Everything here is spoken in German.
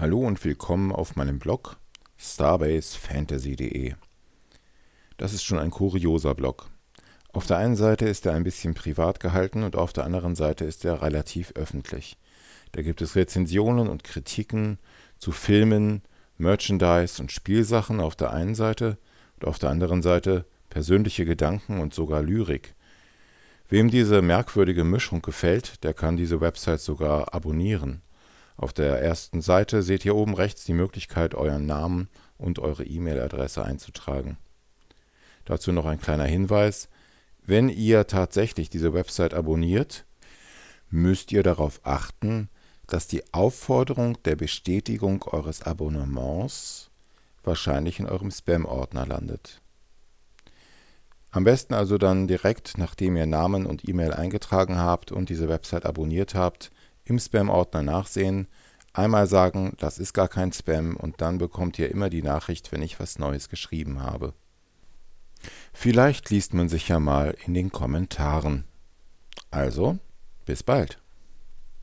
Hallo und willkommen auf meinem Blog starbasefantasy.de. Das ist schon ein kurioser Blog. Auf der einen Seite ist er ein bisschen privat gehalten und auf der anderen Seite ist er relativ öffentlich. Da gibt es Rezensionen und Kritiken zu Filmen, Merchandise und Spielsachen auf der einen Seite und auf der anderen Seite persönliche Gedanken und sogar Lyrik. Wem diese merkwürdige Mischung gefällt, der kann diese Website sogar abonnieren. Auf der ersten Seite seht ihr oben rechts die Möglichkeit, euren Namen und eure E-Mail-Adresse einzutragen. Dazu noch ein kleiner Hinweis. Wenn ihr tatsächlich diese Website abonniert, müsst ihr darauf achten, dass die Aufforderung der Bestätigung eures Abonnements wahrscheinlich in eurem Spam-Ordner landet. Am besten also dann direkt, nachdem ihr Namen und E-Mail eingetragen habt und diese Website abonniert habt, im Spam-Ordner nachsehen, einmal sagen, das ist gar kein Spam und dann bekommt ihr immer die Nachricht, wenn ich was Neues geschrieben habe. Vielleicht liest man sich ja mal in den Kommentaren. Also, bis bald.